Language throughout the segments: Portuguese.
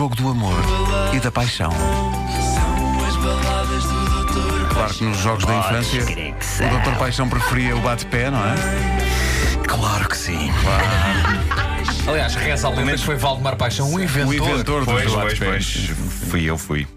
jogo do amor e da paixão. Claro que nos jogos da infância o Dr. Paixão preferia o bate-pé, não é? Claro que sim. Aliás, reza a lenda que foi Valdemar Paixão o inventor. O inventor Pois, dos pois, bate-pés. pois. Fui eu, fui.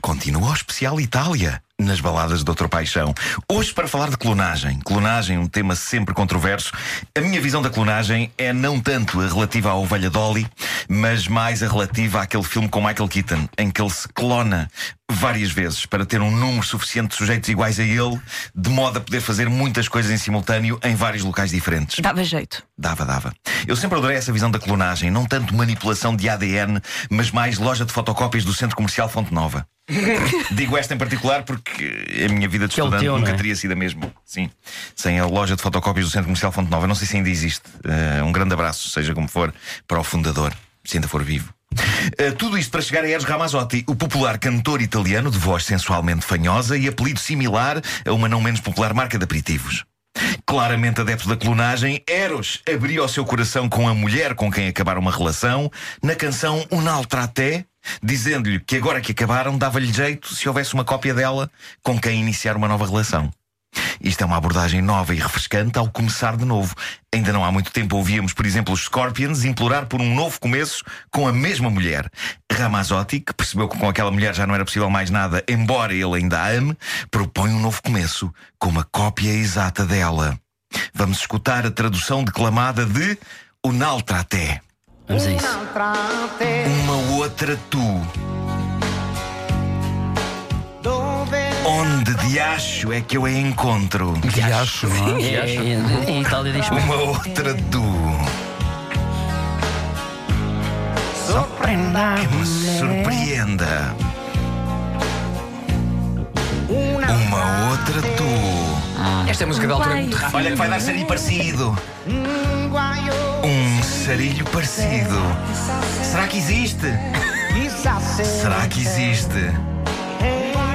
Continua o especial Itália nas baladas de Doutor Paixão. Hoje para falar de clonagem. Clonagem, um tema sempre controverso. A minha visão da clonagem é não tanto a relativa à ovelha Dolly, mas mais a relativa àquele filme com Michael Keaton, em que ele se clona várias vezes para ter um número suficiente de sujeitos iguais a ele, de modo a poder fazer muitas coisas em simultâneo em vários locais diferentes. Dava jeito. Dava, dava. Eu sempre adorei essa visão da clonagem, não tanto manipulação de ADN, mas mais loja de fotocópias do Centro Comercial Fonte Nova. Digo esta em particular porque a minha vida de Que é estudante teu, nunca é? teria sido a mesma. Sim. Sem a loja de fotocópias do Centro Comercial Fonte Nova. Não sei se ainda existe. Eh, um grande abraço, seja como for, para o fundador, se ainda for vivo. Uh, tudo isto para chegar a Eros Ramazzotti, o popular cantor italiano de voz sensualmente fanhosa e apelido similar a uma não menos popular marca de aperitivos. Claramente adepto da clonagem, Eros abriu o seu coração com a mulher com quem acabaram uma relação na canção Un'altra a te, dizendo-lhe que agora que acabaram dava-lhe jeito se houvesse uma cópia dela com quem iniciar uma nova relação. Isto é uma abordagem nova e refrescante ao começar de novo. Ainda não há muito tempo ouvíamos, por exemplo, os Scorpions implorar por um novo começo com a mesma mulher. Ramazzotti, que percebeu que com aquela mulher já não era possível mais nada, embora ele ainda a ame, propõe um novo começo com uma cópia exata dela. Vamos escutar a tradução declamada de Un'altra te. Vamos a isso. Uma outra tu. Onde de acho é que eu a encontro? De acho, não é? É, é, em Itália diz Uma outra tu. Que me surpreenda. Uma outra tu. Esta é música da altura é muito rápida. Olha que vai dar sarilho parecido. Um sarilho parecido. Será que existe? Será que existe?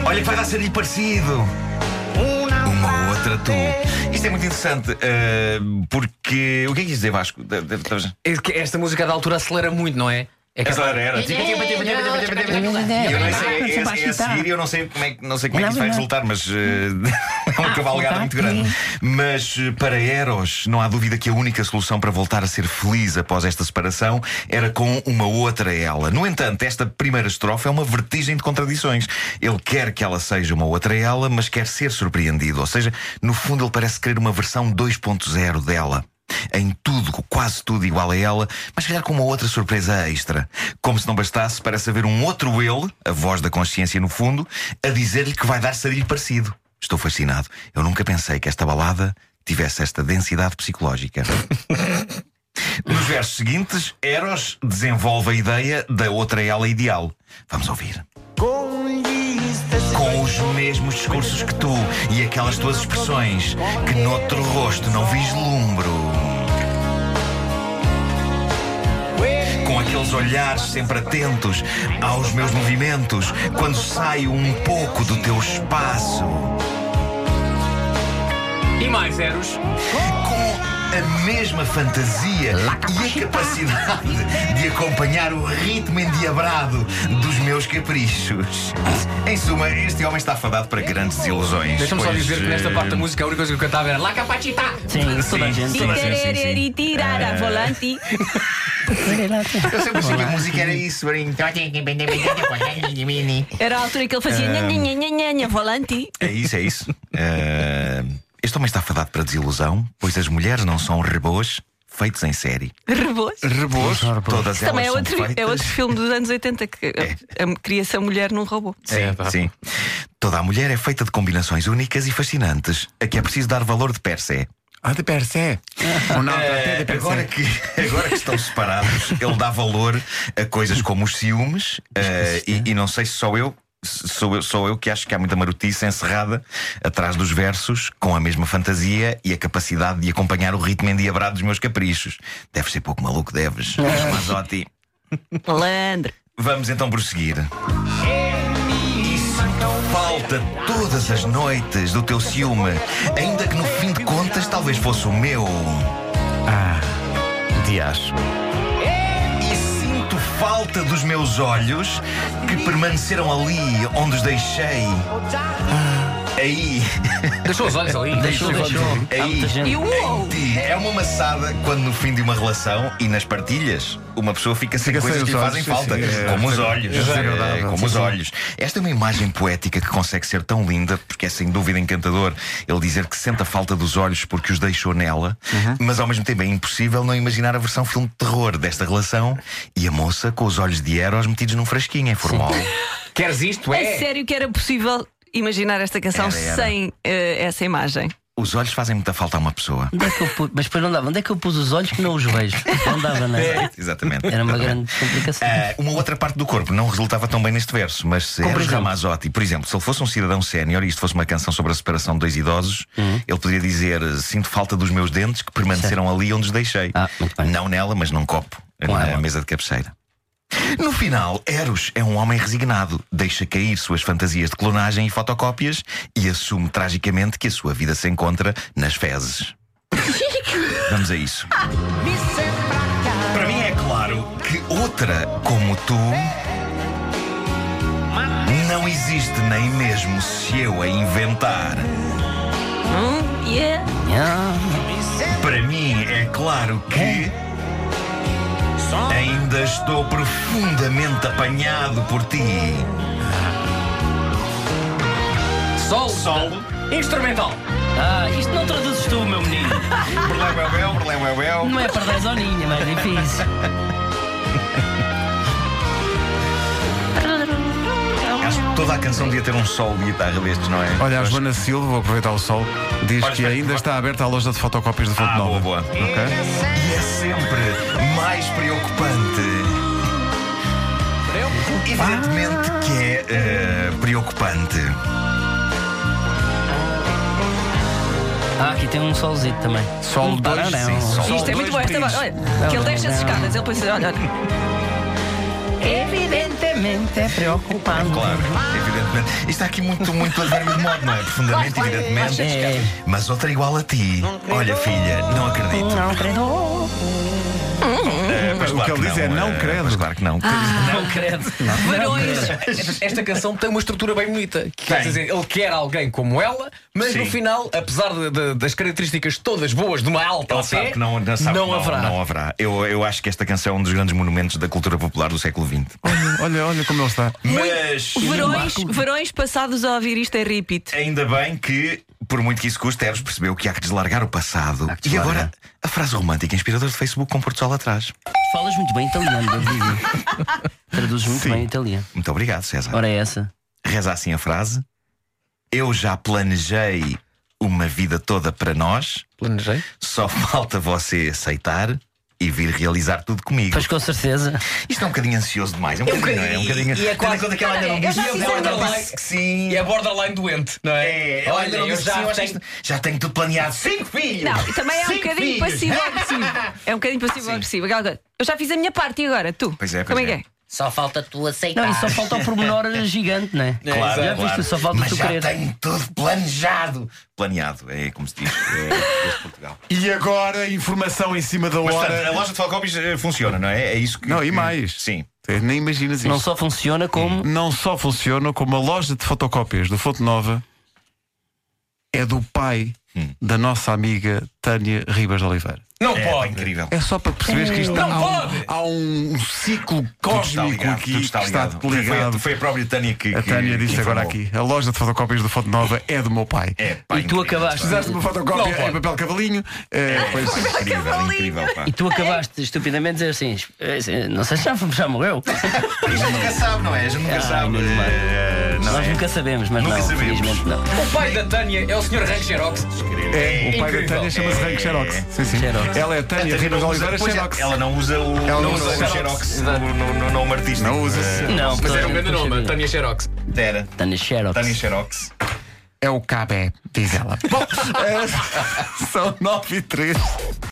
Olha que vai dar sarilho parecido. Uma outra tu. Isto é muito interessante eh, porque. O que é que quis dizer, Vasco? De- de- de- É Esta música da altura acelera muito, não é? É que era, era. Eu não sei, é, é, é a seguir e eu não sei como é, que- não sei como é que isso vai resultar, mas eh, é uma cavalgada muito grande. Mas eh, para Eros, não há dúvida que a única solução para voltar a ser feliz após esta separação era com uma outra ela. No entanto, esta primeira estrofe é uma vertigem de contradições. Ele quer que ela seja uma outra ela, mas quer ser surpreendido. Ou seja, no fundo, ele parece querer uma versão 2.0 dela em tudo, quase tudo igual a ela, mas se calhar com uma outra surpresa extra. Como se não bastasse, parece haver um outro ele, a voz da consciência no fundo, a dizer-lhe que vai dar sarilho parecido. Estou fascinado. Eu nunca pensei que esta balada tivesse esta densidade psicológica. Nos versos seguintes, Eros desenvolve a ideia da outra ela ideal. Vamos ouvir. Mesmos discursos que tu e aquelas tuas expressões que noutro rosto não vislumbro. Com aqueles olhares sempre atentos aos meus movimentos quando saio um pouco do teu espaço. E mais Eros. com a mesma fantasia e a capacidade de acompanhar o ritmo endiabrado dos meus caprichos. Em suma, este homem está fadado para grandes desilusões. Deixa-me só pois, dizer que nesta eh, parte da música a única coisa que eu cantava era La Capacita! Sim, toda a Sim, gente. toda a gente, sim, sim. E tirar a volante. Eu sempre achei que a música era isso. era então, Era a altura que ele fazia nha, nha, nha, nha, nha, volante. É isso, é isso. Eh, este homem está fadado para desilusão, pois as mulheres não são rebôs feitos em série. Rebôs. Reboço. Todas Isso também é elas outro, são é outro filme dos anos 80 que a- a- cria-se a mulher num robô. Sim, É, tá. sim. Toda a mulher é feita de combinações únicas e fascinantes, a que é preciso dar valor de per se. Ah, de per se. Ou não, até de per agora, que, agora que estão separados, ele dá valor a coisas como os ciúmes, eh, e, e não sei se sou eu. Sou eu, sou eu que acho que há muita marotice encerrada atrás dos versos, com a mesma fantasia e a capacidade de acompanhar o ritmo endiabrado dos meus caprichos. Deves ser pouco maluco, deves. Mazotti. Malandro. Vamos então prosseguir. Falta todas as noites do teu ciúme, ainda que no fim de contas talvez fosse o meu. Ah, de acho. Sinto falta dos meus olhos que permaneceram ali onde os deixei. Aí, Deixou os olhos ali. Deixou, deixou. Aí. E uou! É uma maçada quando no fim de uma relação e nas partilhas uma pessoa fica sem Fica sem coisas os que lhe fazem sim, falta, sim, é, como os é olhos. desagradável, É, como os olhos. Esta é uma imagem poética que consegue ser tão linda, porque é sem dúvida encantador ele dizer que sente a falta dos olhos porque os deixou nela, Uhum. mas ao mesmo tempo é impossível não imaginar a versão filme de terror desta relação e a moça com os olhos de Eros metidos num frasquinho em formol. Queres isto? É É. sério que era possível imaginar esta canção Era, era. sem eh, essa imagem? Os olhos fazem muita falta a uma pessoa. Onde é que eu pu- Mas depois não dava. Onde é que eu pus os olhos que não os vejo? Não dava, não é? Exatamente. Era uma Exatamente. grande complicação. Ah, uma outra parte do corpo não resultava tão bem neste verso, mas se Eros exemplo? Ramazzotti, por exemplo, se ele fosse um cidadão sénior e isto fosse uma canção sobre a separação de dois idosos, Uhum. ele poderia dizer: Sinto falta dos meus dentes que permaneceram ali onde os deixei. Ah. Não nela, mas num copo, Com na água. mesa de cabeceira. No final, Eros é um homem resignado, deixa cair suas fantasias de clonagem e fotocópias e assume tragicamente que a sua vida se encontra nas fezes. Vamos a isso. Para mim é claro que outra como tu não existe nem mesmo se eu a inventar. Hum, Para mim é claro que ainda estou profundamente apanhado por ti. Sol. Solo. Instrumental. ah, isto não traduzes tu, meu menino. Berlém, bel, berlém, bel, bel. Não é para 10 honinha, é mais difícil. Acho que toda a canção devia ter um solo de guitarra destes, não é? Olha, a Joana Silva, vou aproveitar o sol, diz Olha, que espera, ainda vai- está aberta a loja de fotocópias de Fonte Ah, Nova. boa, boa. Ok? E é sempre mais preocupante. Evidentemente que é eh, preocupante. Ah, aqui tem um solzito também. Sol Um dois, sim, sol. Isto é muito bom. Esta, olha, que ele deixa as escadas. Ele põe olha, olha. Evidentemente é preocupante. Claro, evidentemente. Isto está aqui muito, muito advérbio de modo, não é? Profundamente, evidentemente. É. Mas outra igual a ti. Olha, filha, não acredito. Não credo. Mas O claro que ele diz é não eh, credo. Mas claro que não. Não credo. Varões. Esta, esta canção tem uma estrutura bem bonita. Que quer dizer, ele quer alguém como ela, mas Sim. no final, apesar de- de- das características todas boas de uma alta Ele ao sabe pé, que não, não, sabe não que não haverá. Não haverá. Eu, eu acho que esta canção é um dos grandes monumentos da cultura popular do século XX. Olha, olha como ele está. Mas. Varões, varões passados a ouvir isto é repeat. Ainda bem que, por muito que isso custe, Eros percebeu que há que deslargar o passado. Há que E deslargar. agora, a frase romântica inspiradora de Facebook com Porto Sol atrás. Falas muito bem italiano, devo dizer. Traduzes muito Sim. bem italiano. Muito obrigado, César. Ora é essa. Reza assim a frase: Eu já planejei uma vida toda para nós, Planejei. só falta você aceitar e vir realizar tudo comigo. Pois com certeza. Isto é um bocadinho ansioso demais. É um É um bocadinho, não é? É um bocadinho. E é quase- Tendo em conta que ela ainda não disse minha disse que sim. E é borderline doente, não é? É, Olha, eu já tenho. já tenho tudo planeado. Cinco filhos! Não, e também é um Cinco bocadinho passivo-agressivo. É um bocadinho passivo-agressivo. Eu já fiz a minha parte e agora? Tu? Pois é, pois Como é que é. É? Só falta tu aceitar. Não, e só falta o pormenor gigante, não é? Claro, Já claro. viste, só falta Mas tu já querer. tenho tudo planejado. Planeado, é como se diz. É, desde Portugal. E agora, informação em cima da Mas portanto, a hora. loja de fotocópias eh, funciona, não é? É isso que. Não, e mais. Sim. Nem imaginas Não isto. só funciona como. Não só funciona como a loja de fotocópias do Fonte Nova é do pai Hum. da nossa amiga Tânia Ribas de Oliveira. Não É pode. incrível. É só para perceberes que isto Não há, um, pode! há um ciclo cósmico aqui que está ligado. Foi- ligado. Foi, foi a própria Tânia que. A que- Tânia que disse agora informou. aqui: a loja de fotocópias do Fonte Nova é do meu pai. É, pá, E tu incrível, acabaste. pá. Fizeste uma fotocópia Não em papel cavalinho. eh, pois, Incrível, incrível, pá. E tu acabaste estupidamente de dizer assim: "Eh, não sei se já, já morreu. A gente nunca sabe, não é? A gente nunca Ai, sabe. Não Nós é? nunca sabemos, mas Nunca não, sabemos. felizmente não. O pai da Tânia é o Sr. Rank Xerox. é, o pai Incrível. da Tânia chama-se É. Rank Xerox. Sim, sim. Xerox. Ela é a Tânia Ela Ribas de não usa- Oliveira pois é, Xerox. Ela não usa o, Ela não usa o Xerox. No, no, no nome artístico. Não usa. Eh, Não, Mas era um grande nome. Tânia Xerox. Era. Tânia Xerox. Tânia Xerox. É o Cabé, diz ela. Bom, eh, são 9 e 3.